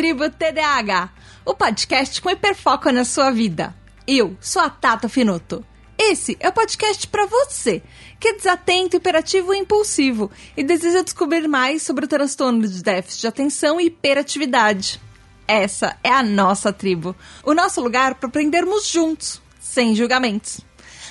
tribo TDAH, o podcast com hiperfoco na sua vida. Eu sou a Tata Finoto. Esse é o podcast para você, que é desatento, hiperativo e impulsivo e deseja descobrir mais sobre o transtorno de déficit de atenção e hiperatividade. Essa é a nossa tribo, o nosso lugar para aprendermos juntos, sem julgamentos.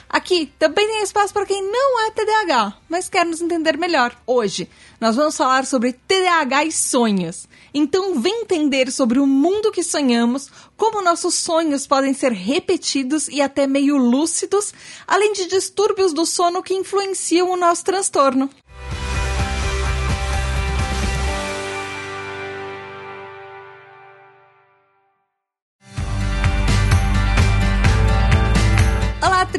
Aqui também tem espaço para quem não é TDAH, mas quer nos entender melhor. Hoje, nós vamos falar sobre TDAH e sonhos. Então, vem entender sobre o mundo que sonhamos, como nossos sonhos podem ser repetidos e até meio lúcidos, além de distúrbios do sono que influenciam o nosso transtorno.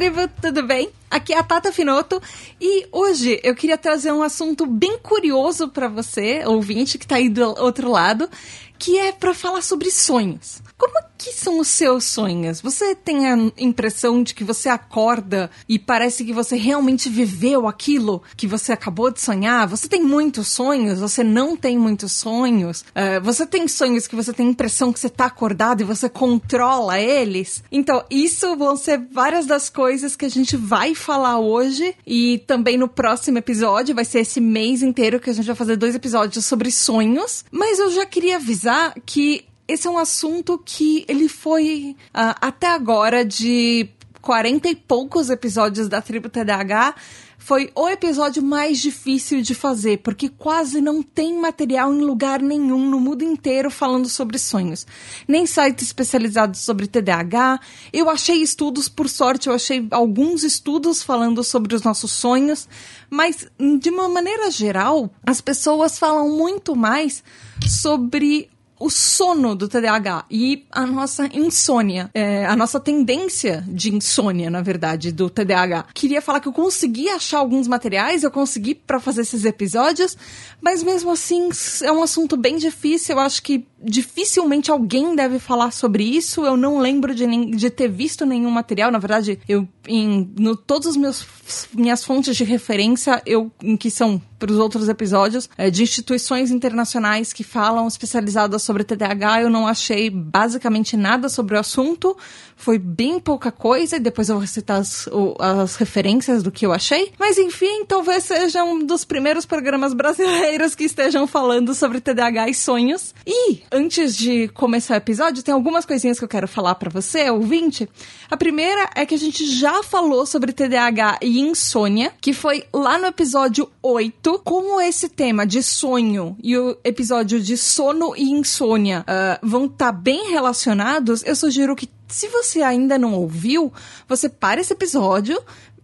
Tribo, tudo bem? Aqui é a Tata Finoto e hoje eu queria trazer um assunto bem curioso para você, ouvinte que tá aí do outro lado, que é para falar sobre sonhos. Como que são os seus sonhos? Você tem a impressão de que você acorda e parece que você realmente viveu aquilo que você acabou de sonhar? Você tem muitos sonhos? Você não tem muitos sonhos? Uh, você tem sonhos que você tem a impressão que você está acordado e você controla eles? Então, isso vão ser várias das coisas que a gente vai falar hoje e também no próximo episódio. Vai ser esse mês inteiro que a gente vai fazer dois episódios sobre sonhos. Mas eu já queria avisar que esse é um assunto que ele foi uh, até agora de 40 e poucos episódios da Tribo TDAH foi o episódio mais difícil de fazer, porque quase não tem material em lugar nenhum no mundo inteiro falando sobre sonhos. Nem sites especializados sobre TDAH. Eu achei estudos, por sorte, eu achei alguns estudos falando sobre os nossos sonhos, mas de uma maneira geral, as pessoas falam muito mais sobre o sono do TDAH e a nossa insônia, é, a nossa tendência de insônia, na verdade, do TDAH. Queria falar que eu consegui achar alguns materiais, eu consegui para fazer esses episódios, mas mesmo assim é um assunto bem difícil. Eu acho que dificilmente alguém deve falar sobre isso. Eu não lembro de, de ter visto nenhum material. Na verdade, eu em no, todos os meus minhas fontes de referência, eu que são para os outros episódios é, de instituições internacionais que falam especializadas sobre TDAH, eu não achei basicamente nada sobre o assunto. Foi bem pouca coisa, e depois eu vou citar as, o, as referências do que eu achei. Mas enfim, talvez seja um dos primeiros programas brasileiros que estejam falando sobre TDAH e sonhos. E antes de começar o episódio, tem algumas coisinhas que eu quero falar para você, ouvinte. A primeira é que a gente já falou sobre TDAH e insônia, que foi lá no episódio 8. Como esse tema de sonho e o episódio de sono e insônia uh, vão estar tá bem relacionados, eu sugiro que se você ainda não ouviu, você para esse episódio,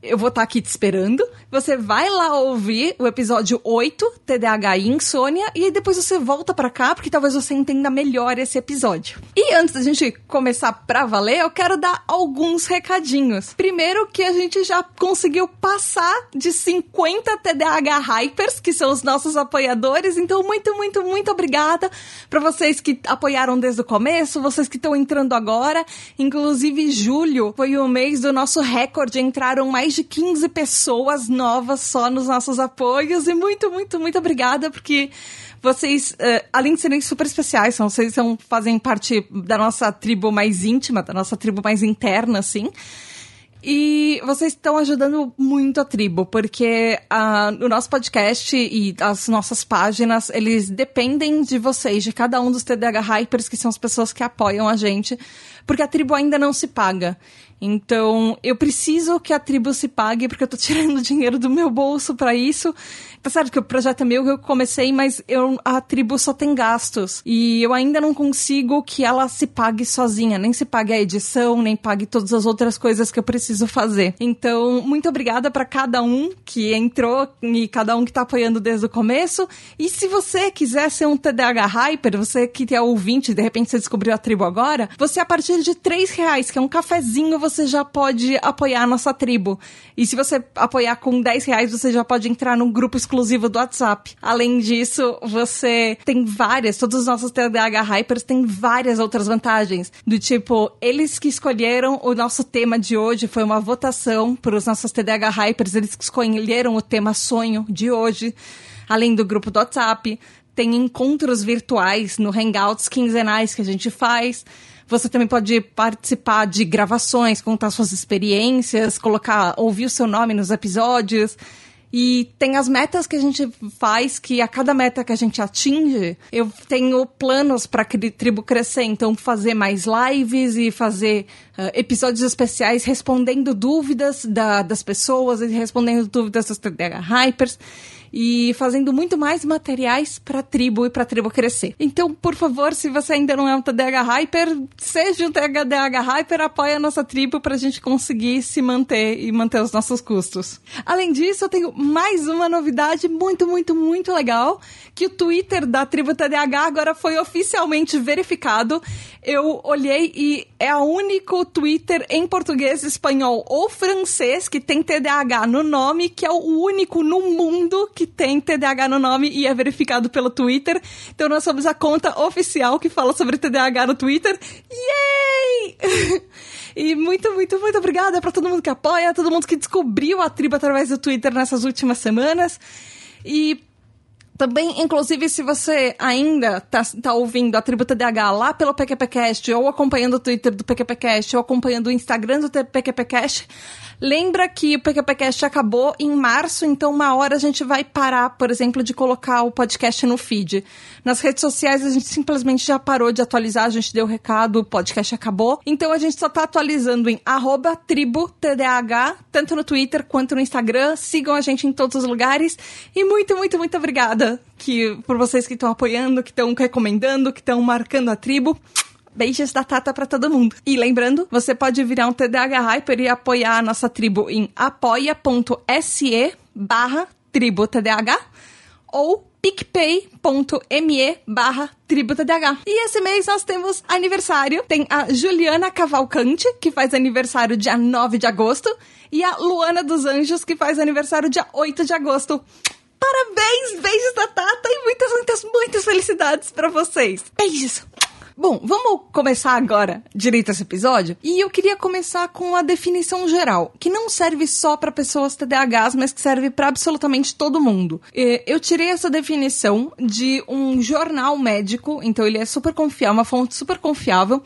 eu vou estar tá aqui te esperando. Você vai lá ouvir o episódio 8, TDAH e insônia, e aí depois você volta para cá, porque talvez você entenda melhor esse episódio. E antes da gente começar pra valer, eu quero dar alguns recadinhos. Primeiro que a gente já conseguiu passar de 50 TDAH Hypers, que são os nossos apoiadores, então muito, muito, muito obrigada para vocês que apoiaram desde o começo, vocês que estão entrando agora. Inclusive, julho foi o mês do nosso recorde, entraram mais de 15 pessoas novas só nos nossos apoios. E muito, muito, muito obrigada, porque vocês, uh, além de serem super especiais, são, vocês são, fazem parte da nossa tribo mais íntima, da nossa tribo mais interna, assim. E vocês estão ajudando muito a tribo, porque uh, o nosso podcast e as nossas páginas, eles dependem de vocês, de cada um dos TDH Hypers, que são as pessoas que apoiam a gente, porque a tribo ainda não se paga. Então, eu preciso que a tribo se pague, porque eu tô tirando dinheiro do meu bolso para isso. Tá certo que o projeto é meu que eu comecei, mas eu, a tribo só tem gastos. E eu ainda não consigo que ela se pague sozinha. Nem se pague a edição, nem pague todas as outras coisas que eu preciso fazer. Então, muito obrigada para cada um que entrou e cada um que tá apoiando desde o começo. E se você quiser ser um TDAH Hyper, você que é ouvinte, de repente você descobriu a tribo agora, você a partir de 3 reais, que é um cafezinho, você já pode apoiar a nossa tribo. E se você apoiar com 10 reais, você já pode entrar num grupo exclusivo do WhatsApp. Além disso, você tem várias, todos os nossos TDAH Hypers têm várias outras vantagens. Do tipo, eles que escolheram o nosso tema de hoje, foi uma votação para os nossos TDAH Hypers, eles que escolheram o tema sonho de hoje além do grupo do WhatsApp tem encontros virtuais no Hangouts quinzenais que a gente faz. Você também pode participar de gravações, contar suas experiências, colocar, ouvir o seu nome nos episódios. E tem as metas que a gente faz, que a cada meta que a gente atinge, eu tenho planos para a tribo crescer. Então, fazer mais lives e fazer uh, episódios especiais respondendo dúvidas da, das pessoas e respondendo dúvidas dos TDH Hypers e fazendo muito mais materiais para a tribo e para a tribo crescer. Então, por favor, se você ainda não é um TDH Hyper, seja um TDH Hyper, apoie a nossa tribo para a gente conseguir se manter e manter os nossos custos. Além disso, eu tenho mais uma novidade muito, muito, muito legal, que o Twitter da tribo TDH agora foi oficialmente verificado. Eu olhei e é o único Twitter em português, espanhol ou francês que tem TDAH no nome, que é o único no mundo que tem TDAH no nome e é verificado pelo Twitter. Então nós somos a conta oficial que fala sobre TDAH no Twitter. Yay! E muito, muito, muito obrigada para todo mundo que apoia, todo mundo que descobriu a tribo através do Twitter nessas últimas semanas. E também, inclusive, se você ainda tá, tá ouvindo a Tributa DH lá pelo PQPcast, ou acompanhando o Twitter do PQPcast, ou acompanhando o Instagram do PQPcast, Lembra que o PQPcast acabou em março, então uma hora a gente vai parar, por exemplo, de colocar o podcast no feed. Nas redes sociais a gente simplesmente já parou de atualizar, a gente deu o recado, o podcast acabou. Então a gente só tá atualizando em tributdh, tanto no Twitter quanto no Instagram. Sigam a gente em todos os lugares. E muito, muito, muito obrigada que, por vocês que estão apoiando, que estão recomendando, que estão marcando a tribo. Beijos da Tata para todo mundo. E lembrando, você pode virar um TDH Hyper e apoiar a nossa tribo em apoia.se barra tribo TDH ou picpay.me barra TribuTDH. E esse mês nós temos aniversário. Tem a Juliana Cavalcante, que faz aniversário dia 9 de agosto, e a Luana dos Anjos, que faz aniversário dia 8 de agosto. Parabéns, beijos da Tata e muitas, muitas, muitas felicidades para vocês. Beijos! Bom, vamos começar agora direito esse episódio. E eu queria começar com a definição geral, que não serve só para pessoas TDAHs, mas que serve para absolutamente todo mundo. Eu tirei essa definição de um jornal médico, então ele é super confiável, uma fonte super confiável.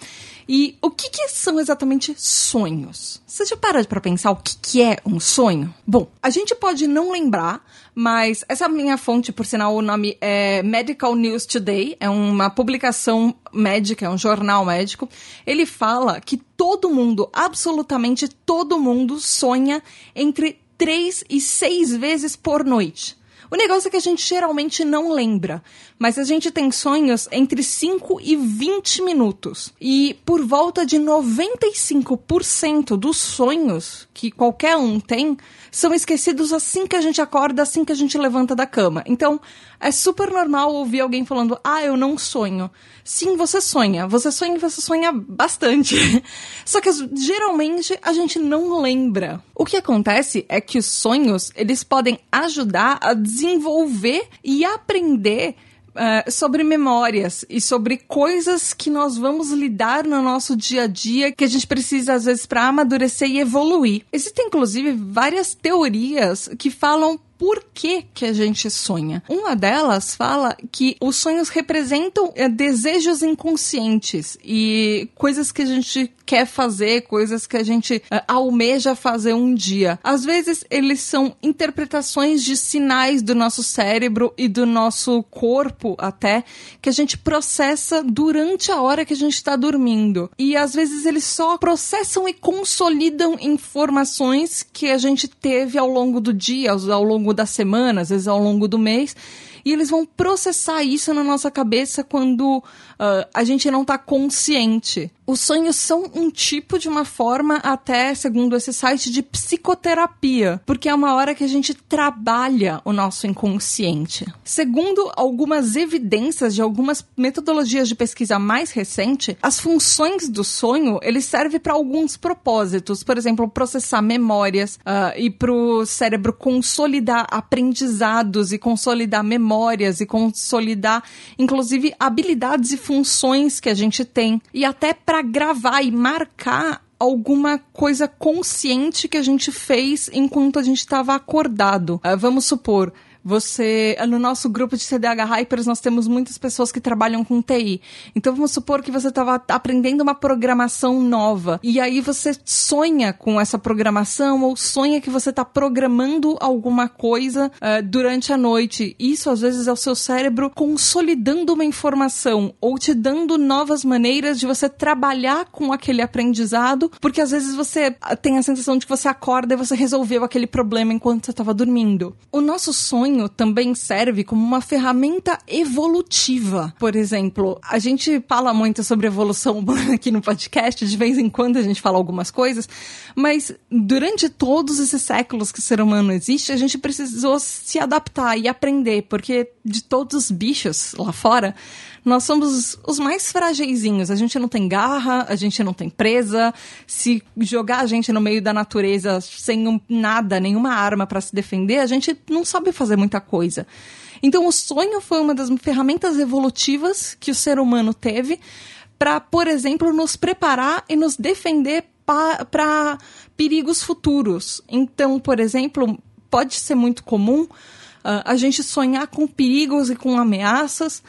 E o que, que são exatamente sonhos? Você já para para pensar o que, que é um sonho? Bom, a gente pode não lembrar, mas essa minha fonte, por sinal, o nome é Medical News Today, é uma publicação médica, é um jornal médico. Ele fala que todo mundo, absolutamente todo mundo, sonha entre três e seis vezes por noite. O negócio é que a gente geralmente não lembra, mas a gente tem sonhos entre 5 e 20 minutos. E por volta de 95% dos sonhos que qualquer um tem são esquecidos assim que a gente acorda, assim que a gente levanta da cama. Então, é super normal ouvir alguém falando: "Ah, eu não sonho". Sim, você sonha. Você sonha e você sonha bastante. Só que geralmente a gente não lembra. O que acontece é que os sonhos, eles podem ajudar a desenvolver e aprender Uh, sobre memórias e sobre coisas que nós vamos lidar no nosso dia a dia que a gente precisa às vezes para amadurecer e evoluir. Existem inclusive várias teorias que falam por que, que a gente sonha. Uma delas fala que os sonhos representam é, desejos inconscientes e coisas que a gente quer fazer, coisas que a gente é, almeja fazer um dia. Às vezes, eles são interpretações de sinais do nosso cérebro e do nosso corpo, até, que a gente processa durante a hora que a gente está dormindo. E às vezes, eles só processam e consolidam informações que a gente teve ao longo do dia, ao longo longo da semana, às vezes ao longo do mês, e eles vão processar isso na nossa cabeça quando uh, a gente não está consciente. Os sonhos são um tipo de uma forma, até segundo esse site, de psicoterapia, porque é uma hora que a gente trabalha o nosso inconsciente. Segundo algumas evidências de algumas metodologias de pesquisa mais recente, as funções do sonho ele serve para alguns propósitos, por exemplo, processar memórias uh, e para o cérebro consolidar aprendizados e consolidar memórias e consolidar, inclusive, habilidades e funções que a gente tem e até para gravar e marcar alguma coisa consciente que a gente fez enquanto a gente estava acordado. Uh, vamos supor, Você, no nosso grupo de CDH Hypers, nós temos muitas pessoas que trabalham com TI. Então vamos supor que você estava aprendendo uma programação nova e aí você sonha com essa programação ou sonha que você está programando alguma coisa uh, durante a noite. Isso às vezes é o seu cérebro consolidando uma informação ou te dando novas maneiras de você trabalhar com aquele aprendizado, porque às vezes você tem a sensação de que você acorda e você resolveu aquele problema enquanto você estava dormindo. O nosso sonho sonho também serve como uma ferramenta evolutiva. Por exemplo, a gente fala muito sobre evolução humana aqui no podcast, de vez em quando a gente fala algumas coisas, mas durante todos esses séculos que o ser humano existe, a gente precisou se adaptar e aprender, porque de todos os bichos lá fora, nós somos os mais frageizinhos. A gente não tem garra, a gente não tem presa. Se jogar a gente no meio da natureza sem um, nada, nenhuma arma para se defender, a gente não sabe fazer muita coisa. Então, o sonho foi uma das ferramentas evolutivas que o ser humano teve para, por exemplo, nos preparar e nos defender para perigos futuros. Então, por exemplo, pode ser muito comum uh, a gente sonhar com perigos e com ameaças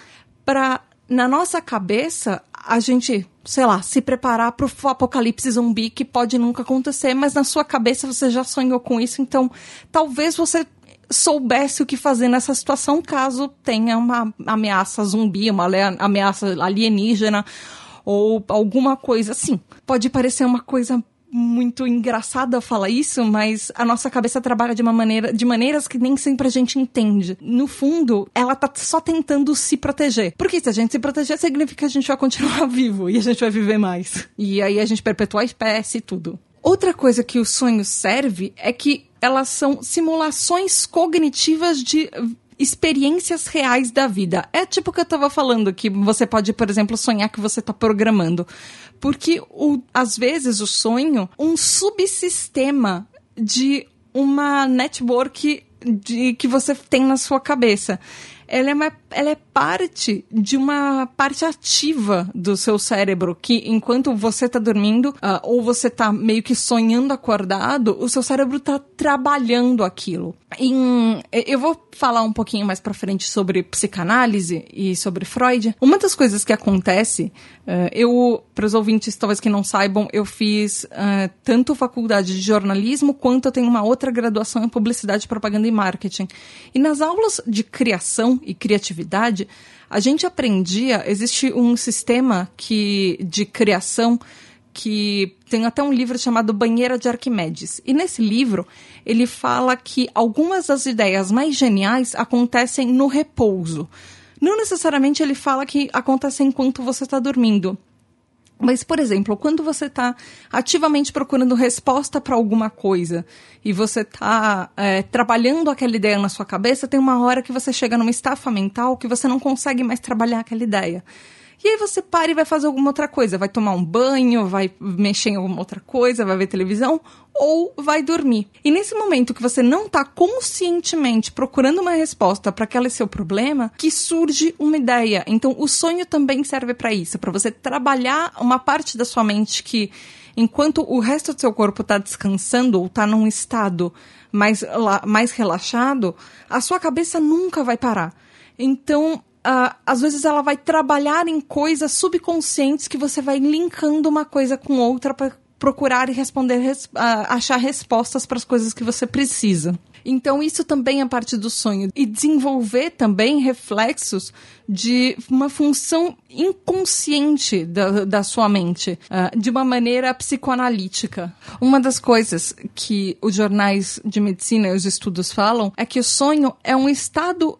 para na nossa cabeça a gente, sei lá, se preparar para o apocalipse zumbi que pode nunca acontecer, mas na sua cabeça você já sonhou com isso, então talvez você soubesse o que fazer nessa situação caso tenha uma ameaça zumbi, uma ameaça alienígena ou alguma coisa assim. Pode parecer uma coisa muito engraçada falar isso, mas a nossa cabeça trabalha de uma maneira, de maneiras que nem sempre a gente entende. No fundo, ela tá só tentando se proteger. Porque se a gente se proteger, significa que a gente vai continuar vivo e a gente vai viver mais. E aí a gente perpetua a espécie e tudo. Outra coisa que o sonho serve é que elas são simulações cognitivas de experiências reais da vida. É tipo o que eu estava falando, que você pode, por exemplo, sonhar que você está programando. Porque, o, às vezes, o sonho, um subsistema de uma network de, que você tem na sua cabeça. Ela é, uma, ela é parte de uma parte ativa do seu cérebro, que enquanto você está dormindo, uh, ou você está meio que sonhando acordado, o seu cérebro está trabalhando aquilo. Em, eu vou falar um pouquinho mais para frente sobre psicanálise e sobre Freud. Uma das coisas que acontece, uh, eu, para os ouvintes talvez que não saibam, eu fiz uh, tanto faculdade de jornalismo quanto eu tenho uma outra graduação em publicidade, propaganda e marketing. E nas aulas de criação e criatividade, a gente aprendia, existe um sistema que de criação que tem até um livro chamado Banheira de Arquimedes. E nesse livro, ele fala que algumas das ideias mais geniais acontecem no repouso. Não necessariamente ele fala que acontece enquanto você está dormindo. Mas, por exemplo, quando você está ativamente procurando resposta para alguma coisa e você está é, trabalhando aquela ideia na sua cabeça, tem uma hora que você chega numa estafa mental que você não consegue mais trabalhar aquela ideia. E aí você para e vai fazer alguma outra coisa. Vai tomar um banho, vai mexer em alguma outra coisa, vai ver televisão ou vai dormir. E nesse momento que você não está conscientemente procurando uma resposta para aquele seu problema, que surge uma ideia. Então o sonho também serve para isso, para você trabalhar uma parte da sua mente que enquanto o resto do seu corpo está descansando ou está num estado mais, mais relaxado, a sua cabeça nunca vai parar. Então, uh, às vezes ela vai trabalhar em coisas subconscientes que você vai linkando uma coisa com outra para procurar e responder, res, uh, achar respostas para as coisas que você precisa. Então, isso também é parte do sonho. E desenvolver também reflexos de uma função inconsciente da, da sua mente, uh, de uma maneira psicoanalítica. Uma das coisas que os jornais de medicina e os estudos falam é que o sonho é um estado,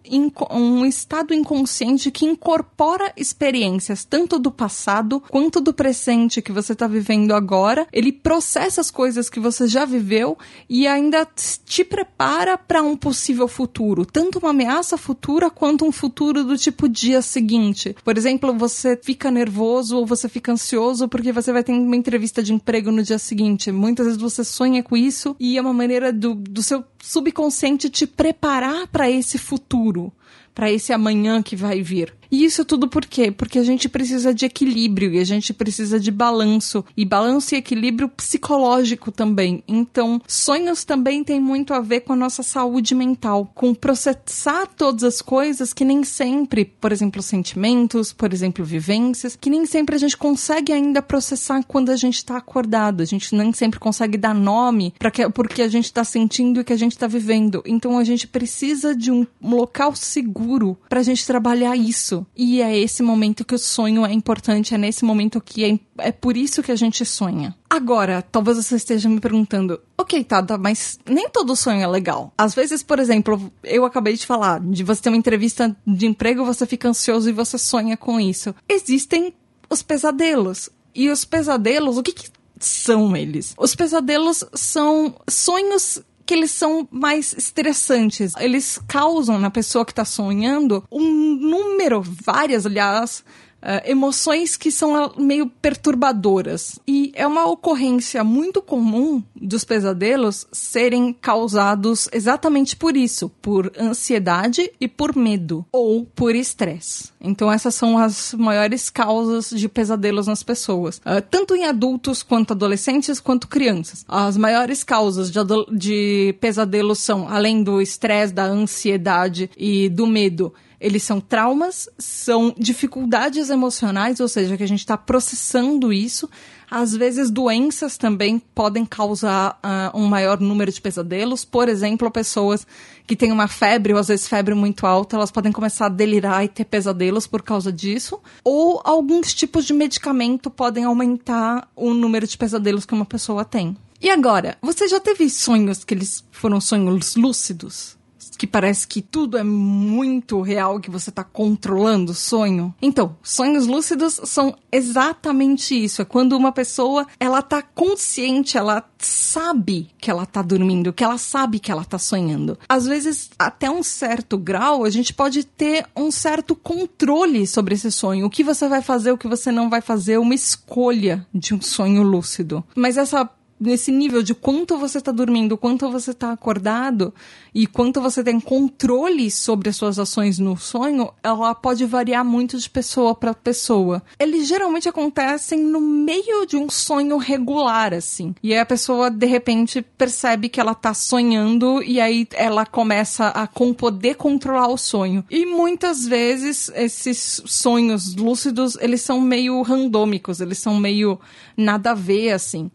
um estado inconsciente que incorpora experiências tanto do passado quanto do presente que você está vivendo agora. Ele processa as coisas que você já viveu e ainda te prepara para um possível futuro, tanto uma ameaça futura quanto um futuro do tipo dia seguinte. Por exemplo, você fica nervoso ou você fica ansioso porque você vai ter uma entrevista de emprego no dia seguinte. Muitas vezes você sonha com isso e é uma maneira do, do seu subconsciente te preparar para esse futuro para esse amanhã que vai vir. E isso tudo por quê? Porque a gente precisa de equilíbrio e a gente precisa de balanço. E balanço e equilíbrio psicológico também. Então, sonhos também tem muito a ver com a nossa saúde mental, com processar todas as coisas que nem sempre, por exemplo, sentimentos, por exemplo, vivências, que nem sempre a gente consegue ainda processar quando a gente está acordado. A gente nem sempre consegue dar nome para que porque a gente está sentindo e que a gente está vivendo. Então, a gente precisa de um local seguro para a gente trabalhar isso. E é esse momento que o sonho é importante, é nesse momento que é, é por isso que a gente sonha. Agora, talvez você esteja me perguntando, ok, Tada, mas nem todo sonho é legal. Às vezes, por exemplo, eu acabei de falar, de você ter uma entrevista de emprego, você fica ansioso e você sonha com isso. Existem os pesadelos. E os pesadelos, o que, que são eles? Os pesadelos são sonhos que eles são mais estressantes. Eles causam na pessoa que está sonhando um número, várias, aliás, Uh, emoções que são meio perturbadoras. E é uma ocorrência muito comum dos pesadelos serem causados exatamente por isso, por ansiedade e por medo, ou por estresse. Então, essas são as maiores causas de pesadelos nas pessoas, uh, tanto em adultos quanto adolescentes quanto crianças. As maiores causas de, de pesadelos são, além do estresse, da ansiedade e do medo, eles são traumas, são dificuldades emocionais, ou seja, que a gente está processando isso. Às vezes, doenças também podem causar uh, um maior número de pesadelos. Por exemplo, pessoas que têm uma febre, ou às vezes febre muito alta, elas podem começar a delirar e ter pesadelos por causa disso. Ou alguns tipos de medicamento podem aumentar o número de pesadelos que uma pessoa tem. E agora, você já teve sonhos que eles foram sonhos lúcidos? Que parece que tudo é muito real, que você está controlando o sonho. Então, sonhos lúcidos são exatamente isso. É quando uma pessoa, ela tá consciente, ela sabe que ela tá dormindo, que ela sabe que ela tá sonhando. Às vezes, até um certo grau, a gente pode ter um certo controle sobre esse sonho. O que você vai fazer, o que você não vai fazer, uma escolha de um sonho lúcido. Mas essa nesse nível de quanto você está dormindo, quanto você está acordado e quanto você tem controle sobre as suas ações no sonho, ela pode variar muito de pessoa para pessoa. Eles geralmente acontecem no meio de um sonho regular, assim. E aí a pessoa, de repente, percebe que ela tá sonhando e aí ela começa a com poder controlar o sonho. E muitas vezes esses sonhos lúcidos, eles são meio randômicos, eles são meio nada a ver, assim.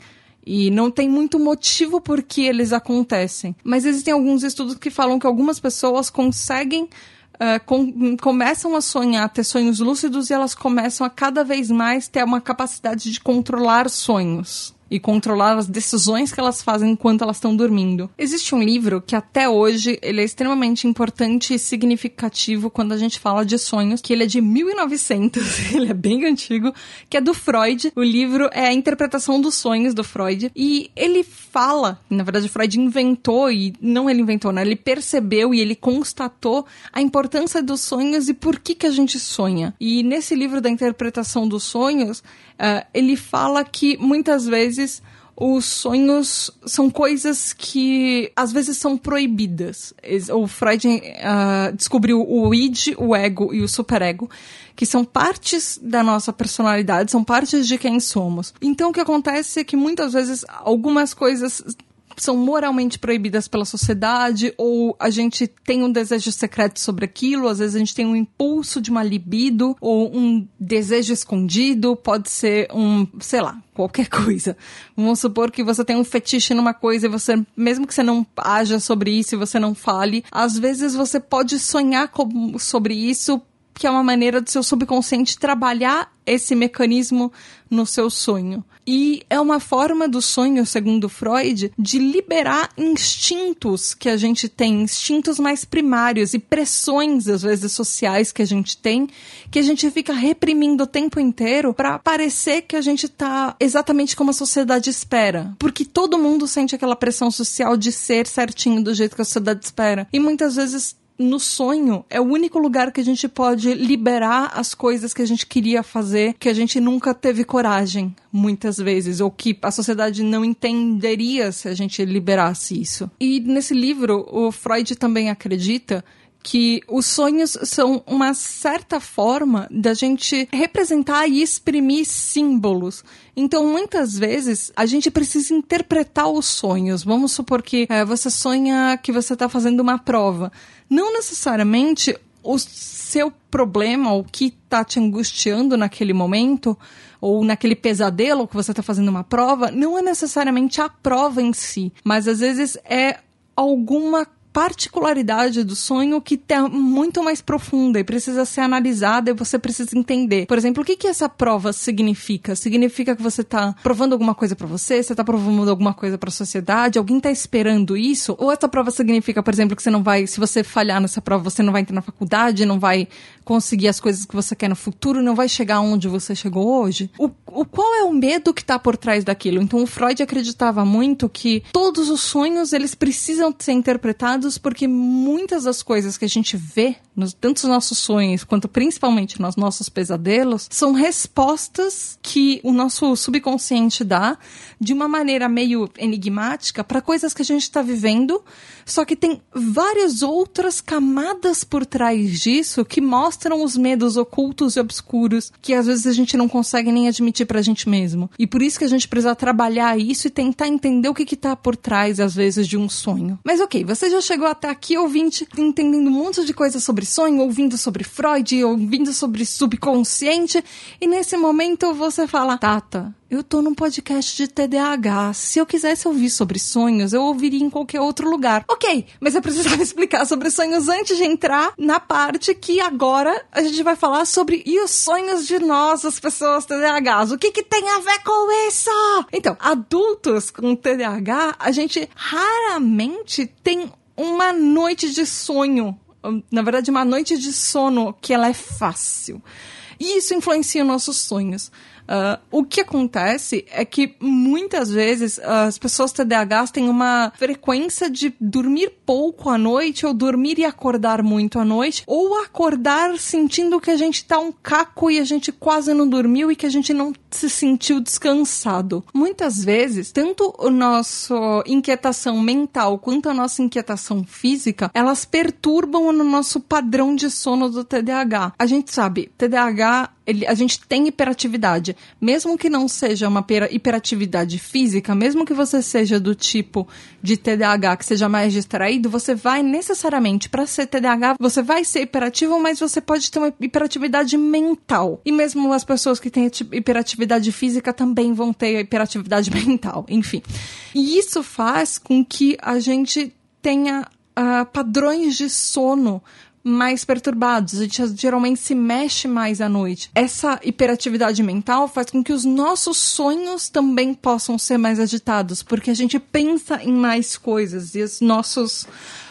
E não tem muito motivo por que eles acontecem. Mas existem alguns estudos que falam que algumas pessoas conseguem Uh, com, começam a sonhar, ter sonhos lúcidos e elas começam a cada vez mais ter uma capacidade de controlar sonhos e controlar as decisões que elas fazem enquanto elas estão dormindo. Existe um livro que até hoje ele é extremamente importante e significativo quando a gente fala de sonhos, que ele é de 1900, ele é bem antigo, que é do Freud. O livro é a interpretação dos sonhos do Freud e ele fala, na verdade Freud inventou e não ele inventou, né? Ele percebeu e ele constatou a importância dos sonhos e por que que a gente sonha. E nesse livro da interpretação dos sonhos, uh, ele fala que muitas vezes os sonhos são coisas que às vezes são proibidas. O Freud uh, descobriu o id, o ego e o superego, que são partes da nossa personalidade, são partes de quem somos. Então o que acontece é que muitas vezes algumas coisas são moralmente proibidas pela sociedade, ou a gente tem um desejo secreto sobre aquilo, às vezes a gente tem um impulso de uma libido, ou um desejo escondido, pode ser um, sei lá, qualquer coisa. Vamos supor que você tem um fetiche numa coisa e você, mesmo que você não haja sobre isso e você não fale, às vezes você pode sonhar com, sobre isso que é uma maneira do seu subconsciente trabalhar esse mecanismo no seu sonho. E é uma forma do sonho, segundo Freud, de liberar instintos que a gente tem, instintos mais primários e pressões, às vezes, sociais que a gente tem, que a gente fica reprimindo o tempo inteiro para parecer que a gente tá exatamente como a sociedade espera. Porque todo mundo sente aquela pressão social de ser certinho do jeito que a sociedade espera. E muitas vezes no sonho é o único lugar que a gente pode liberar as coisas que a gente queria fazer, que a gente nunca teve coragem, muitas vezes, ou que a sociedade não entenderia se a gente liberasse isso. E nesse livro, o Freud também acredita que os sonhos são uma certa forma da gente representar e exprimir símbolos. Então, muitas vezes, a gente precisa interpretar os sonhos. Vamos supor que é, você sonha que você está fazendo uma prova. Não necessariamente o seu problema, o que está te angustiando naquele momento, ou naquele pesadelo que você está fazendo uma prova, não é necessariamente a prova em si, mas às vezes é alguma particularidade do sonho que é muito mais profunda e precisa ser analisada e você precisa entender. Por exemplo, o que, que essa prova significa? Significa que você está provando alguma coisa para você? Você está provando alguma coisa para a sociedade? Alguém está esperando isso? Ou essa prova significa, por exemplo, que você não vai, se você falhar nessa prova, você não vai entrar na faculdade, não vai conseguir as coisas que você quer no futuro, não vai chegar onde você chegou hoje? O, o qual é o medo que está por trás daquilo? Então, o Freud acreditava muito que todos os sonhos eles precisam ser interpretados porque muitas das coisas que a gente vê, nos, tanto nos nossos sonhos quanto principalmente nos nossos pesadelos, são respostas que o nosso subconsciente dá de uma maneira meio enigmática para coisas que a gente está vivendo, só que tem várias outras camadas por trás disso que mostram os medos ocultos e obscuros que às vezes a gente não consegue nem admitir pra gente mesmo. E por isso que a gente precisa trabalhar isso e tentar entender o que que tá por trás, às vezes, de um sonho. Mas ok, você já chegou até aqui, ouvinte, entendendo um monte de coisa sobre sonho, ouvindo sobre Freud, ouvindo sobre subconsciente, e nesse momento você fala, Tata, eu tô num podcast de TDAH. Se eu quisesse ouvir sobre sonhos, eu ouviria em qualquer outro lugar. Ok, mas eu precisava explicar sobre sonhos antes de entrar na parte que agora a gente vai falar sobre e os sonhos de nós, as pessoas TDAHs. O que que tem a ver com isso? Então, adultos com TDAH, a gente raramente tem uma noite de sonho, na verdade, uma noite de sono que ela é fácil. E isso influencia nossos sonhos. Uh, o que acontece é que muitas vezes as pessoas TDAHs têm uma frequência de dormir pouco à noite, ou dormir e acordar muito à noite, ou acordar sentindo que a gente tá um caco e a gente quase não dormiu e que a gente não se sentiu descansado. Muitas vezes, tanto a nossa inquietação mental quanto a nossa inquietação física, elas perturbam o nosso padrão de sono do TDAH. A gente sabe, TDAH ele, a gente tem hiperatividade. Mesmo que não seja uma hiperatividade física, mesmo que você seja do tipo de TDAH que seja mais distraído, você vai necessariamente, para ser TDAH, você vai ser hiperativo, mas você pode ter uma hiperatividade mental. E mesmo as pessoas que têm hiperatividade física também vão ter hiperatividade mental. Enfim. E isso faz com que a gente tenha uh, padrões de sono mais perturbados, a gente geralmente se mexe mais à noite. Essa hiperatividade mental faz com que os nossos sonhos também possam ser mais agitados, porque a gente pensa em mais coisas e os nossos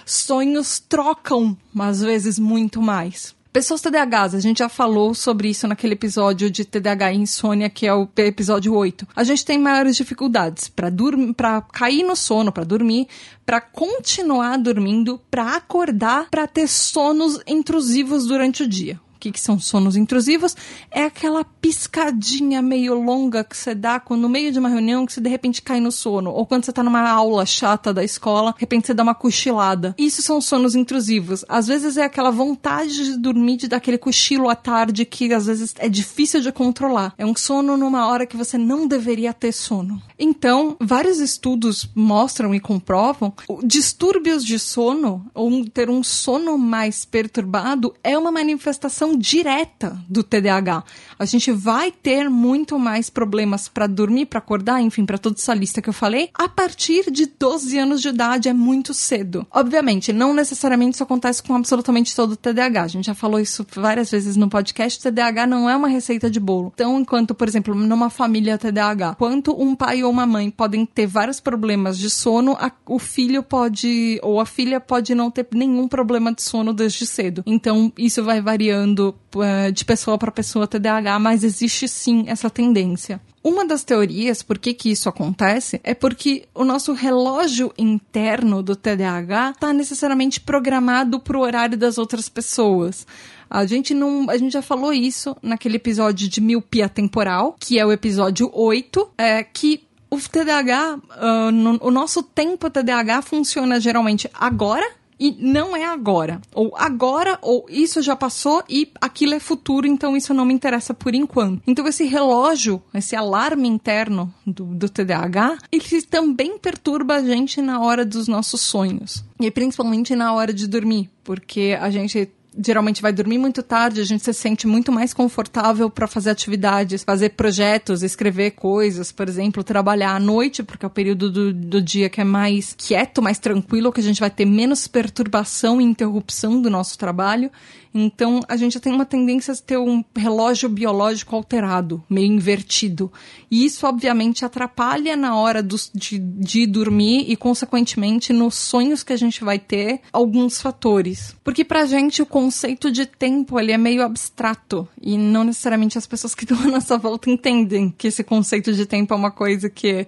sonhos trocam, às vezes, muito mais. Pessoas TDAHs, a gente já falou sobre isso naquele episódio de TDAH e insônia, que é o episódio 8. A gente tem maiores dificuldades para dormir, para cair no sono, para dormir, para continuar dormindo, para acordar, para ter sonos intrusivos durante o dia que, que são sonos intrusivos, é aquela piscadinha meio longa que você dá quando, no meio de uma reunião que você de repente cai no sono. Ou quando você tá numa aula chata da escola, de repente você dá uma cochilada. Isso são sonos intrusivos. Às vezes é aquela vontade de dormir, de dar aquele cochilo à tarde que às vezes é difícil de controlar. É um sono numa hora que você não deveria ter sono. Então, vários estudos mostram e comprovam distúrbios de sono, ou ter um sono mais perturbado, é uma manifestação direta do TDAH. A gente vai ter muito mais problemas para dormir, para acordar, enfim, para toda essa lista que eu falei, a partir de 12 anos de idade, é muito cedo. Obviamente, não necessariamente isso acontece com absolutamente todo o TDAH. A gente já falou isso várias vezes no podcast. O TDAH não é uma receita de bolo. Então, enquanto, por exemplo, numa família TDAH, quanto um pai ou uma mãe podem ter vários problemas de sono, a, o filho pode, ou a filha pode não ter nenhum problema de sono desde cedo. Então, isso vai variando uh, de pessoa para pessoa TDAH, mas existe sim essa tendência. Uma das teorias por que, que isso acontece é porque o nosso relógio interno do TDAH está necessariamente programado para o horário das outras pessoas. A gente não. A gente já falou isso naquele episódio de miopia temporal, que é o episódio 8, é, que o TDAH, uh, no, o nosso tempo TDAH funciona geralmente agora E não é agora. Ou agora, ou isso já passou e aquilo é futuro, então isso não me interessa por enquanto. Então esse relógio, esse alarme interno do, do TDAH, ele também perturba a gente na hora dos nossos sonhos. E principalmente na hora de dormir, porque a gente geralmente vai dormir muito tarde, a gente se sente muito mais confortável para fazer atividades, fazer projetos, escrever coisas, por exemplo, trabalhar à noite, porque é o período do, do dia que é mais quieto, mais tranquilo, que a gente vai ter menos perturbação e interrupção do nosso trabalho. Então, a gente tem uma tendência a ter um relógio biológico alterado, meio invertido. E isso, obviamente, atrapalha na hora do, de, de dormir e, consequentemente, nos sonhos que a gente vai ter alguns fatores. Porque, pra gente, o conceito de tempo ele é meio abstrato. E não necessariamente as pessoas que estão à nossa volta entendem que esse conceito de tempo é uma coisa que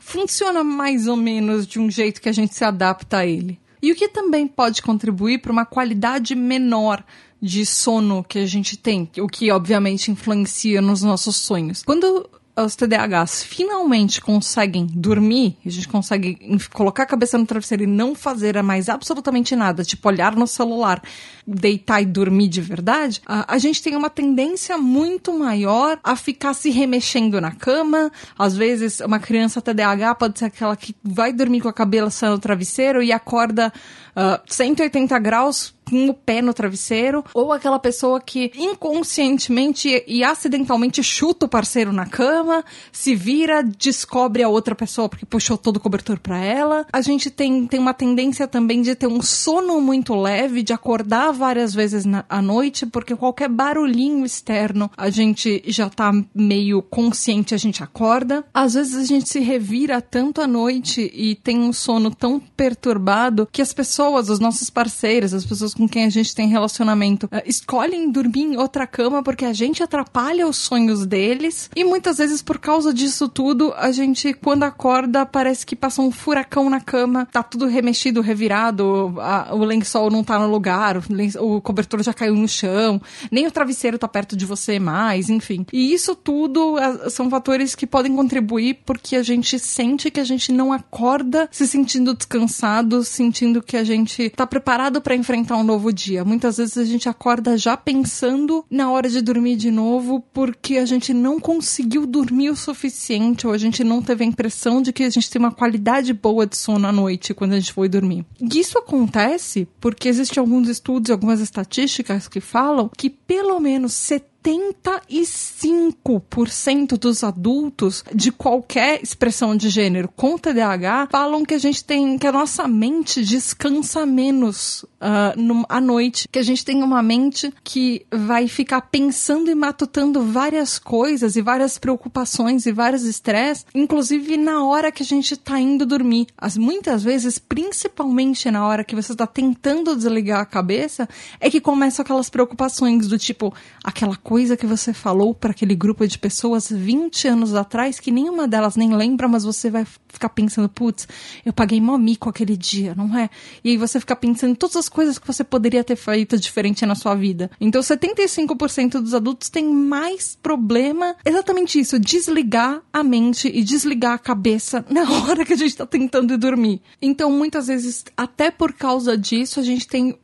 funciona mais ou menos de um jeito que a gente se adapta a ele. E o que também pode contribuir para uma qualidade menor de sono que a gente tem, o que obviamente influencia nos nossos sonhos. Quando os TDAHs finalmente conseguem dormir, a gente consegue colocar a cabeça no travesseiro e não fazer mais absolutamente nada, tipo olhar no celular, deitar e dormir de verdade, a, a gente tem uma tendência muito maior a ficar se remexendo na cama. Às vezes, uma criança TDAH pode ser aquela que vai dormir com a cabeça no travesseiro e acorda uh, ah, 180 graus com o pé no travesseiro, ou aquela pessoa que inconscientemente e acidentalmente chuta o parceiro na cama, se vira, descobre a outra pessoa porque puxou todo o cobertor para ela. A gente tem, tem uma tendência também de ter um sono muito leve, de acordar várias vezes na, à noite, porque qualquer barulhinho externo a gente já tá meio consciente, a gente acorda. Às vezes a gente se revira tanto à noite e tem um sono tão perturbado que as pessoas, os nossos parceiros, as pessoas com quem a gente tem relacionamento uh, escolhem dormir em outra cama porque a gente atrapalha os sonhos deles. E muitas vezes, por causa disso tudo, a gente, quando acorda, parece que passou um furacão na cama, tá tudo remexido, revirado, a, o lençol não tá no lugar, o, lençol, o cobertor já caiu no chão, nem o travesseiro tá perto de você mais, enfim. E isso tudo uh, são fatores que podem contribuir porque a gente sente que a gente não acorda se sentindo descansado, sentindo que a gente tá preparado para enfrentar um novo dia. Muitas vezes a gente acorda já pensando na hora de dormir de novo porque a gente não conseguiu dormir o suficiente ou a gente não teve a impressão de que a gente tem uma qualidade boa de sono à noite quando a gente foi dormir. E isso acontece porque existem alguns estudos e algumas estatísticas que falam que pelo menos 70 85% dos adultos de qualquer expressão de gênero com TDAH falam que a gente tem, que a nossa mente descansa menos uh, no, à noite, que a gente tem uma mente que vai ficar pensando e matutando várias coisas e várias preocupações e vários estresses, inclusive na hora que a gente tá indo dormir. As muitas vezes, principalmente na hora que você está tentando desligar a cabeça, é que começam aquelas preocupações do tipo aquela coisa que você falou para aquele grupo de pessoas 20 anos atrás que nenhuma delas nem lembra, mas você vai ficar pensando, putz, eu paguei mó mico aquele dia, não é? E aí você fica pensando em todas as coisas que você poderia ter feito diferente na sua vida. Então 75% dos adultos têm mais problema exatamente isso, desligar a mente e desligar a cabeça na hora que a gente tá tentando dormir. Então muitas vezes, até por causa disso, a gente tem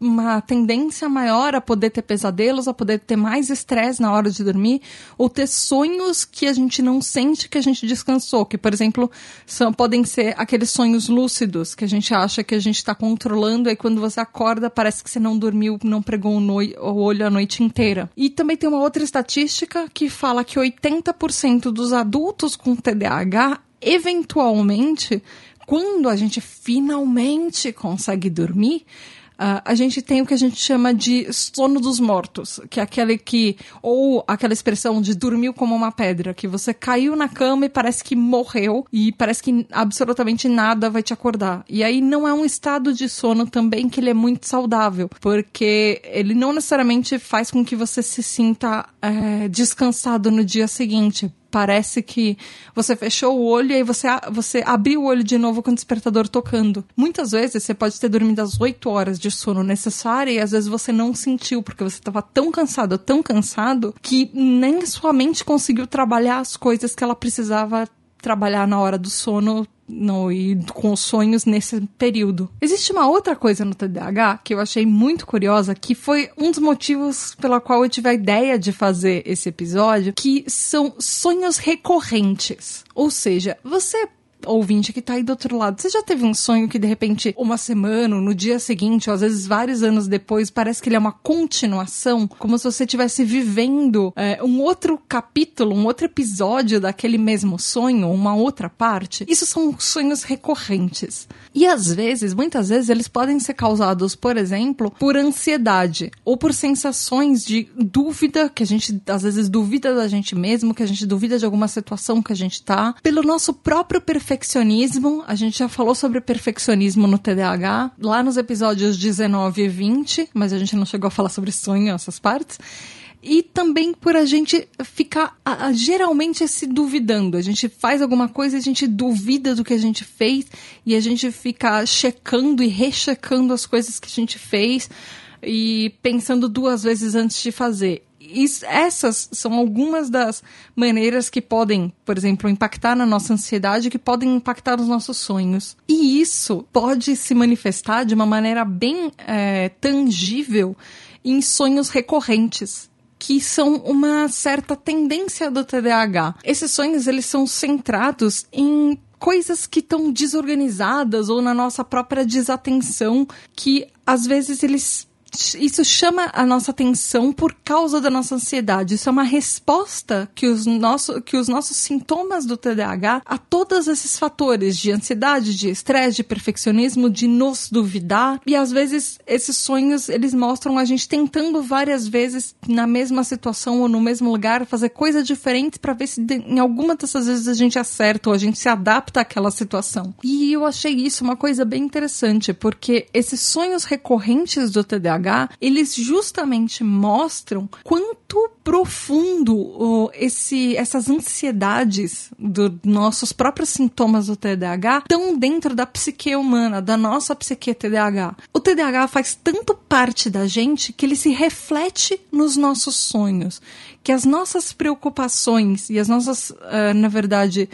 uma tendência maior a poder ter pesadelos, a poder ter mais estresse na hora de dormir, ou ter sonhos que a gente não sente que a gente descansou, que, por exemplo, são, podem ser aqueles sonhos lúcidos, que a gente acha que a gente está controlando, e quando você acorda parece que você não dormiu, não pregou o, o olho a noite inteira. E também tem uma outra estatística que fala que 80% dos adultos com TDAH, eventualmente, quando a gente finalmente consegue dormir, Uh, a gente tem o que a gente chama de sono dos mortos, que é aquele que, ou aquela expressão de dormiu como uma pedra, que você caiu na cama e parece que morreu e parece que absolutamente nada vai te acordar. E aí não é um estado de sono também que ele é muito saudável, porque ele não necessariamente faz com que você se sinta é, descansado no dia seguinte parece que você fechou o olho e aí você, você abriu o olho de novo com o despertador tocando. Muitas vezes você pode ter dormido as 8 horas de sono necessária e às vezes você não sentiu porque você estava tão cansado, tão cansado que nem sua mente conseguiu trabalhar as coisas que ela precisava trabalhar na hora do sono no, e com os sonhos nesse período. Existe uma outra coisa no TDAH que eu achei muito curiosa, que foi um dos motivos pela qual eu tive a ideia de fazer esse episódio, que são sonhos recorrentes. Ou seja, você ouvinte que tá aí do outro lado, você já teve um sonho que de repente, uma semana, no dia seguinte, ou às vezes vários anos depois, parece que ele é uma continuação, como se você estivesse vivendo é, um outro capítulo, um outro episódio daquele mesmo sonho, uma outra parte? Isso são sonhos recorrentes. E às vezes, muitas vezes, eles podem ser causados, por exemplo, por ansiedade ou por sensações de dúvida, que a gente às vezes duvida da gente mesmo, que a gente duvida de alguma situação que a gente tá, pelo nosso próprio perfil perfeccionismo, a gente já falou sobre perfeccionismo no TDAH, lá nos episódios 19 e 20, mas a gente não chegou a falar sobre sonho, essas partes. E também por a gente ficar a, a, geralmente se duvidando. A gente faz alguma coisa e a gente duvida do que a gente fez e a gente fica checando e rechecando as coisas que a gente fez e pensando duas vezes antes de fazer isso, essas são algumas das maneiras que podem, por exemplo, impactar na nossa ansiedade, que podem impactar nos nossos sonhos. E isso pode se manifestar de uma maneira bem é, tangível em sonhos recorrentes que são uma certa tendência do TDAH. Esses sonhos eles são centrados em coisas que estão desorganizadas ou na nossa própria desatenção que às vezes eles isso chama a nossa atenção por causa da nossa ansiedade. Isso é uma resposta que os, nosso, que os nossos sintomas do TDAH a todos esses fatores de ansiedade, de estresse, de perfeccionismo, de nos duvidar. E às vezes esses sonhos eles mostram a gente tentando várias vezes na mesma situação ou no mesmo lugar fazer coisas diferentes para ver se em alguma dessas vezes a gente acerta ou a gente se adapta àquela situação. E eu achei isso uma coisa bem interessante porque esses sonhos recorrentes do TDAH TDAH, eles justamente mostram quanto profundo oh, esse, essas ansiedades dos nossos próprios sintomas do TDAH estão dentro da psique humana, da nossa psique TDAH. O TDAH faz tanto parte da gente que ele se reflete nos nossos sonhos, que as nossas preocupações e as nossas, uh, na verdade,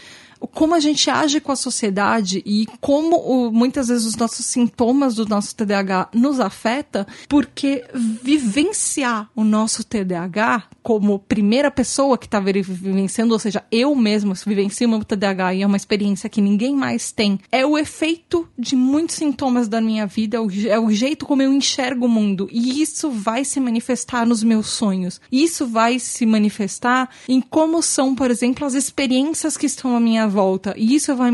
como a gente age com a sociedade e como o, muitas vezes os nossos sintomas do nosso TDAH nos afeta, porque vivenciar o nosso TDAH como primeira pessoa que está vivenciando, ou seja, eu mesmo vivencio o TDAH e é uma experiência que ninguém mais tem, é o efeito de muitos sintomas da minha vida, é o jeito como eu enxergo o mundo e isso vai se manifestar nos meus sonhos. Isso vai se manifestar em como são, por exemplo, as experiências que estão à minha volta. E isso vai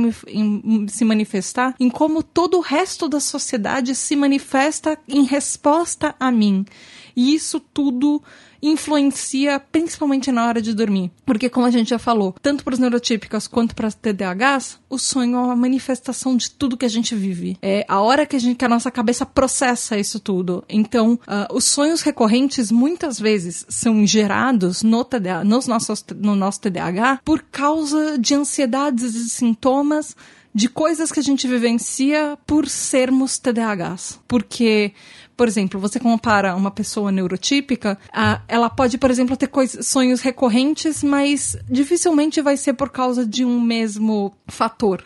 se manifestar em como todo o resto da sociedade se manifesta em resposta a mim. E isso tudo influencia principalmente na hora de dormir. Porque, como a gente já falou, tanto para os neurotípicos quanto para as TDAHs, o sonho é uma manifestação de tudo que a gente vive. É a hora que a, gente, que a nossa cabeça processa isso tudo. Então, uh, os sonhos recorrentes muitas vezes são gerados no, TDA, nos nossos, no nosso TDAH por causa de ansiedades e sintomas de coisas que a gente vivencia por sermos TDAHs. Porque por exemplo, você compara uma pessoa neurotípica, a, ela pode, por exemplo, ter sonhos recorrentes, mas dificilmente vai ser por causa de um mesmo fator.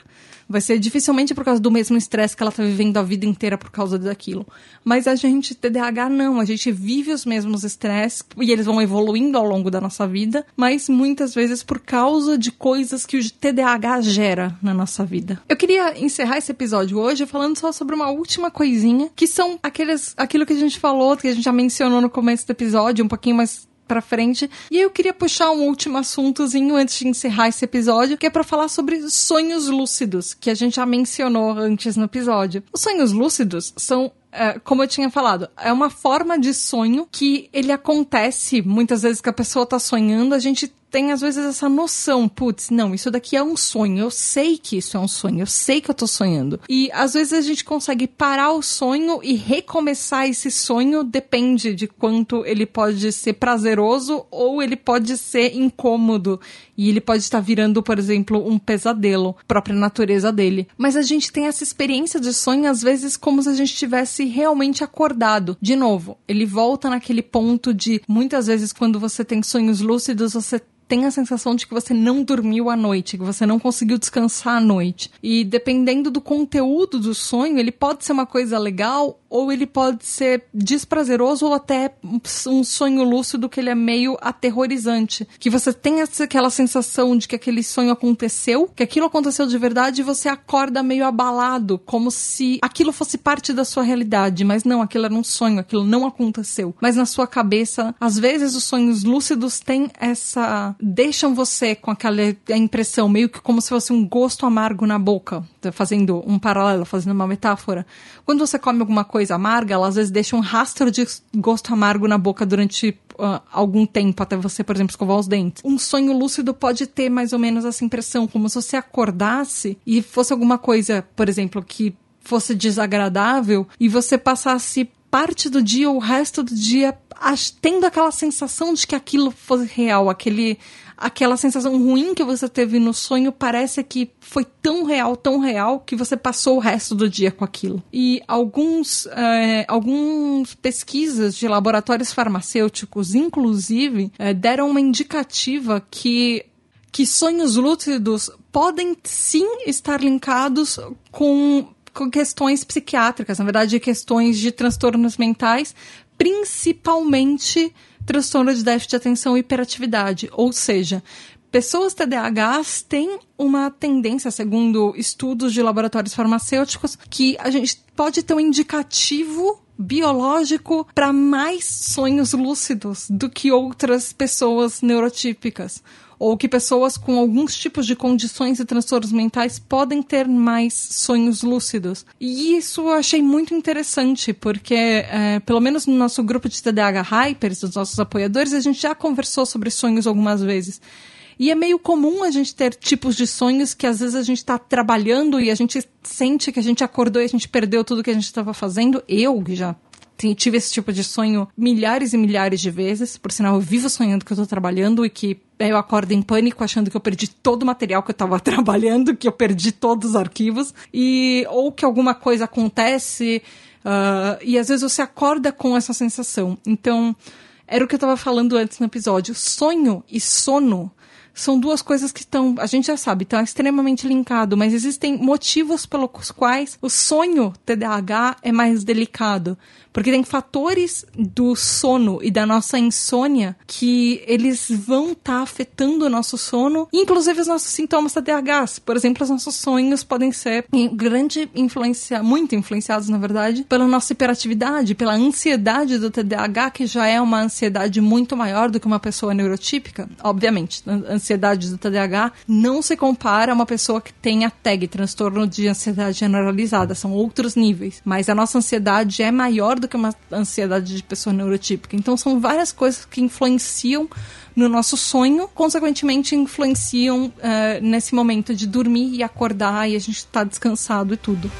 Vai ser dificilmente por causa do mesmo estresse que ela está vivendo a vida inteira por causa daquilo. Mas a gente, TDAH, não. A gente vive os mesmos estresses e eles vão evoluindo ao longo da nossa vida, mas muitas vezes por causa de coisas que o TDAH gera na nossa vida. Eu queria encerrar esse episódio hoje falando só sobre uma última coisinha, que são aqueles, aquilo que a gente falou, que a gente já mencionou no começo do episódio, um pouquinho mais pra frente. E eu queria puxar um último assuntozinho antes de encerrar esse episódio, que é para falar sobre sonhos lúcidos, que a gente já mencionou antes no episódio. Os sonhos lúcidos são é, como eu tinha falado, é uma forma de sonho que ele acontece muitas vezes que a pessoa tá sonhando, a gente tem às vezes essa noção, putz, não, isso daqui é um sonho, eu sei que isso é um sonho, eu sei que eu tô sonhando. E às vezes a gente consegue parar o sonho e recomeçar esse sonho, depende de quanto ele pode ser prazeroso ou ele pode ser incômodo. E ele pode estar virando, por exemplo, um pesadelo, própria natureza dele. Mas a gente tem essa experiência de sonho, às vezes, como se a gente tivesse realmente acordado. De novo, ele volta naquele ponto de muitas vezes, quando você tem sonhos lúcidos, você tem a sensação de que você não dormiu à noite, que você não conseguiu descansar à noite. E dependendo do conteúdo do sonho, ele pode ser uma coisa legal ou ele pode ser desprazeroso ou até um sonho lúcido que ele é meio aterrorizante. Que você tem aquela sensação de que aquele sonho aconteceu, que aquilo aconteceu de verdade e você acorda meio abalado, como se aquilo fosse parte da sua realidade, mas não, aquilo era um sonho, aquilo não aconteceu. Mas na sua cabeça, às vezes os sonhos lúcidos têm essa deixam você com aquela impressão, meio que como se fosse um gosto amargo na boca, fazendo um paralelo, fazendo uma metáfora. Quando você come alguma coisa amarga, ela às vezes deixa um rastro de gosto amargo na boca durante uh, algum tempo, até você, por exemplo, escovar os dentes. Um sonho lúcido pode ter mais ou menos essa impressão, como se você acordasse e fosse alguma coisa, por exemplo, que fosse desagradável e você passasse parte do dia ou o resto do dia tendo aquela sensação de que aquilo fosse real, aquele aquela sensação ruim que você teve no sonho parece que foi tão real, tão real, que você passou o resto do dia com aquilo. E alguns, é, alguns pesquisas de laboratórios farmacêuticos, inclusive, é, deram uma indicativa que que sonhos lúcidos podem sim estar linkados com, com questões psiquiátricas, na verdade, questões de transtornos mentais, principalmente transtorno de déficit de atenção e hiperatividade. Ou seja, pessoas TDAHs têm uma tendência, segundo estudos de laboratórios farmacêuticos, que a gente pode ter um indicativo biológico para mais sonhos lúcidos do que outras pessoas neurotípicas ou que pessoas com alguns tipos de condições e transtornos mentais podem ter mais sonhos lúcidos. E isso eu achei muito interessante, porque, é, pelo menos no nosso grupo de TDAH Hypers, dos nossos apoiadores, a gente já conversou sobre sonhos algumas vezes. E é meio comum a gente ter tipos de sonhos que às vezes a gente está trabalhando e a gente sente que a gente acordou e a gente perdeu tudo que a gente estava fazendo. Eu, que já tive esse tipo de sonho milhares e milhares de vezes. Por sinal, eu vivo sonhando que eu tô trabalhando e que eu acordo em pânico achando que eu perdi todo o material que eu tava trabalhando, que eu perdi todos os arquivos. E, ou que alguma coisa acontece. Uh, e às vezes você acorda com essa sensação. Então, era o que eu tava falando antes no episódio. Sonho e sono são duas coisas que estão, a gente já sabe, estão extremamente linkados, mas existem motivos pelos quais o sonho TDAH é mais delicado. Porque tem fatores do sono e da nossa insônia que eles vão estar tá afetando o nosso sono, inclusive os nossos sintomas TDAH. Por exemplo, os nossos sonhos podem ser grande influência, muito influenciados, na verdade, pela nossa hiperatividade, pela ansiedade do TDAH, que já é uma ansiedade muito maior do que uma pessoa neurotípica. Obviamente, a ansiedade do TDAH não se compara a uma pessoa que tem a TAG, transtorno de ansiedade generalizada. São outros níveis. Mas a nossa ansiedade é maior do que uma ansiedade de pessoa neurotípica. Então são várias coisas que influenciam no nosso sonho, consequentemente influenciam uh, nesse momento de dormir e acordar e a gente estar tá descansado e tudo.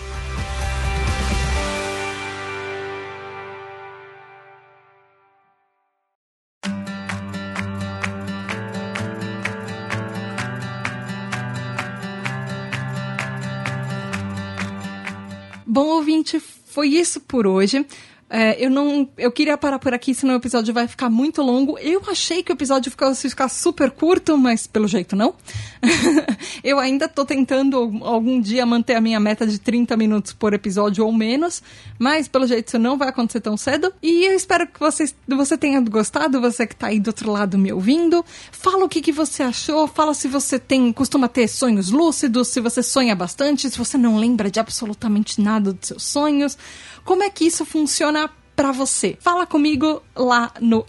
Bom, ouvinte, foi isso por hoje. É, eu não. Eu queria parar por aqui, senão o episódio vai ficar muito longo. Eu achei que o episódio fosse ficar super curto, mas pelo jeito não. eu ainda tô tentando algum dia manter a minha meta de 30 minutos por episódio ou menos, mas pelo jeito isso não vai acontecer tão cedo. E eu espero que você, você tenha gostado, você que tá aí do outro lado me ouvindo. Fala o que, que você achou, fala se você tem costuma ter sonhos lúcidos, se você sonha bastante, se você não lembra de absolutamente nada dos seus sonhos. Como é que isso funciona para você. Fala comigo lá no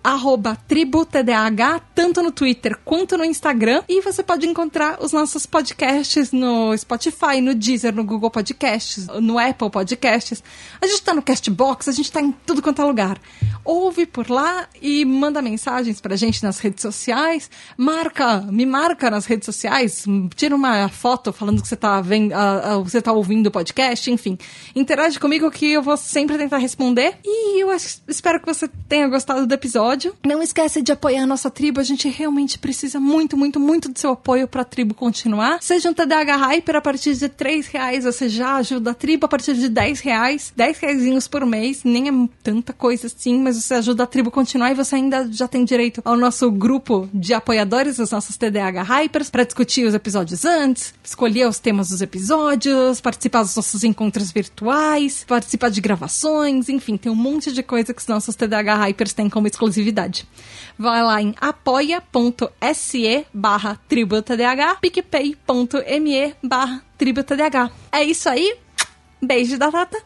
tributdh, tanto no Twitter quanto no Instagram. E você pode encontrar os nossos podcasts no Spotify, no Deezer, no Google Podcasts, no Apple Podcasts. A gente tá no Castbox, a gente tá em tudo quanto é lugar. Ouve por lá e manda mensagens pra gente nas redes sociais. Marca, me marca nas redes sociais, tira uma foto falando que você tá, vendo, uh, uh, você tá ouvindo o podcast, enfim. Interage comigo que eu vou sempre tentar responder. E Eu acho, espero que você tenha gostado do episódio. Não esquece de apoiar a nossa tribo. A gente realmente precisa muito, muito, muito do seu apoio para a tribo continuar. Seja um TDAH Hyper a partir de 3 reais, você já ajuda a tribo a partir de 10 reais. 10 reais por mês, nem é tanta coisa assim, mas você ajuda a tribo continuar e você ainda já tem direito ao nosso grupo de apoiadores, os nossos TDAH Hypers, para discutir os episódios antes, escolher os temas dos episódios, participar dos nossos encontros virtuais, participar de gravações, enfim, tem um monte de coisa que os nossos TDAH Hypers têm como exclusividade. Vai lá em apoia.se barra tributadh, picpay.me barra tributadh. É isso aí. Beijo da Tata.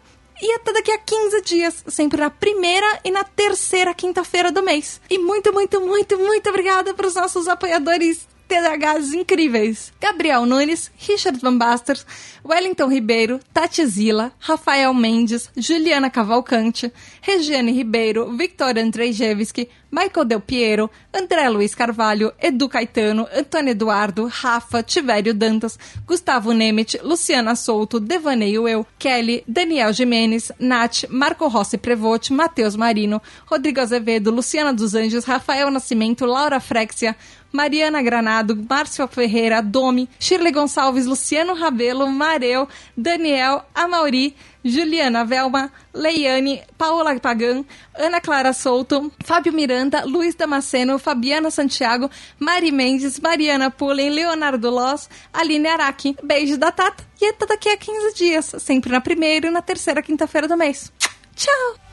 E até daqui a 15 dias, sempre na primeira e na terceira quinta-feira do mês. E muito, muito, muito, muito obrigada para os nossos apoiadores TDHs incríveis. Gabriel Nunes, Richard Van Basters, Wellington Ribeiro, Tati Zila, Rafael Mendes, Juliana Cavalcante, Regiane Ribeiro, Victor Andrzejewski, Michael Del Piero, André Luiz Carvalho, Edu Caetano, Antônio Eduardo, Rafa, Tivério Dantas, Gustavo Nemet, Luciana Souto, Devaneio Eu, Kelly, Daniel Jimenez, Nath, Marco Rossi Prevote, Matheus Marino, Rodrigo Azevedo, Luciana dos Anjos, Rafael Nascimento, Laura Frexia, Mariana Granado, Márcio Ferreira, Domi, Shirley Gonçalves, Luciano Rabelo, Mareu, Daniel, Amauri, Juliana Velma, Leiane, Paola Pagan, Ana Clara Souto, Fábio Miranda, Luiz Damasceno, Fabiana Santiago, Mari Mendes, Mariana Pullen, Leonardo Loss, Aline Araki. Beijo da Tata e até daqui a 15 dias, sempre na primeira e na terceira quinta-feira do mês. Tchau!